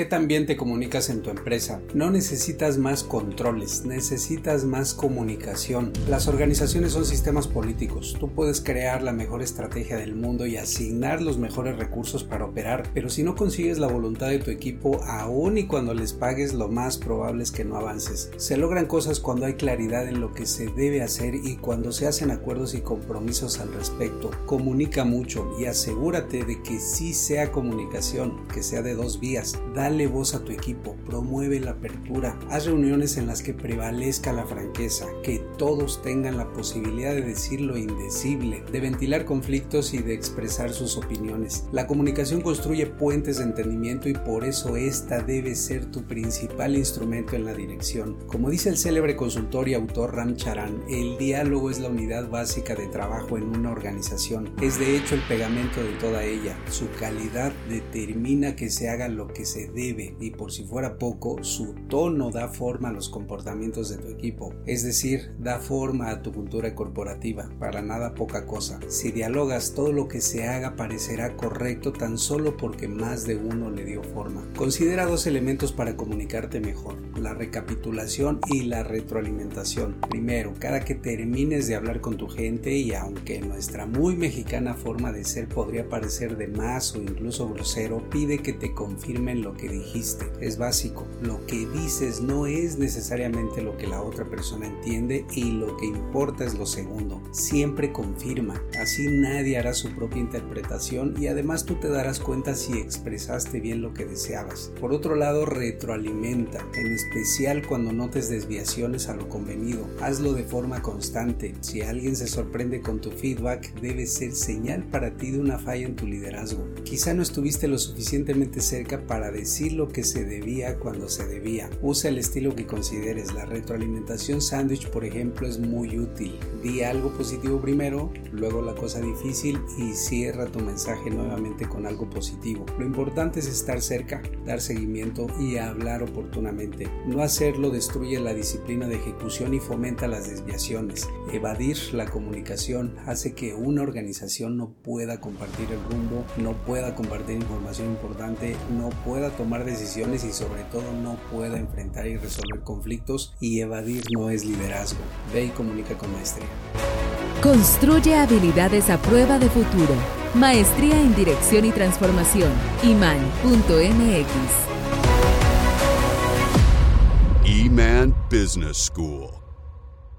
¿Qué también te comunicas en tu empresa? No necesitas más controles, necesitas más comunicación. Las organizaciones son sistemas políticos. Tú puedes crear la mejor estrategia del mundo y asignar los mejores recursos para operar, pero si no consigues la voluntad de tu equipo, aún y cuando les pagues, lo más probable es que no avances. Se logran cosas cuando hay claridad en lo que se debe hacer y cuando se hacen acuerdos y compromisos al respecto. Comunica mucho y asegúrate de que sí sea comunicación, que sea de dos vías. Voz a tu equipo, promueve la apertura, haz reuniones en las que prevalezca la franqueza, que todos tengan la posibilidad de decir lo indecible, de ventilar conflictos y de expresar sus opiniones. La comunicación construye puentes de entendimiento y por eso esta debe ser tu principal instrumento en la dirección. Como dice el célebre consultor y autor Ram Charan, el diálogo es la unidad básica de trabajo en una organización. Es de hecho el pegamento de toda ella. Su calidad determina que se haga lo que se debe y por si fuera poco, su tono da forma a los comportamientos de tu equipo, es decir, da forma a tu cultura corporativa, para nada poca cosa. Si dialogas, todo lo que se haga parecerá correcto tan solo porque más de uno le dio forma. Considera dos elementos para comunicarte mejor, la recapitulación y la retroalimentación. Primero, cada que termines de hablar con tu gente y aunque nuestra muy mexicana forma de ser podría parecer de más o incluso grosero, pide que te confirmen lo que dijiste. Es básico. Lo que dices no es necesariamente lo que la otra persona entiende y lo que importa es lo segundo. Siempre confirma. Así nadie hará su propia interpretación y además tú te darás cuenta si expresaste bien lo que deseabas. Por otro lado, retroalimenta, en especial cuando notes desviaciones a lo convenido. Hazlo de forma constante. Si alguien se sorprende con tu feedback, debe ser señal para ti de una falla en tu liderazgo. Quizá no estuviste lo suficientemente cerca para decir lo que se debía cuando se debía. Usa el estilo que consideres. La retroalimentación sándwich, por ejemplo, es muy útil. Di algo positivo primero, luego la cosa difícil y cierra tu mensaje nuevamente con algo positivo. Lo importante es estar cerca, seguimiento y hablar oportunamente. No hacerlo destruye la disciplina de ejecución y fomenta las desviaciones. Evadir la comunicación hace que una organización no pueda compartir el rumbo, no pueda compartir información importante, no pueda tomar decisiones y sobre todo no pueda enfrentar y resolver conflictos y evadir no es liderazgo. Ve y comunica con maestría. Construye habilidades a prueba de futuro. Maestría en Dirección y Transformación. iman.mx. Eman Business School.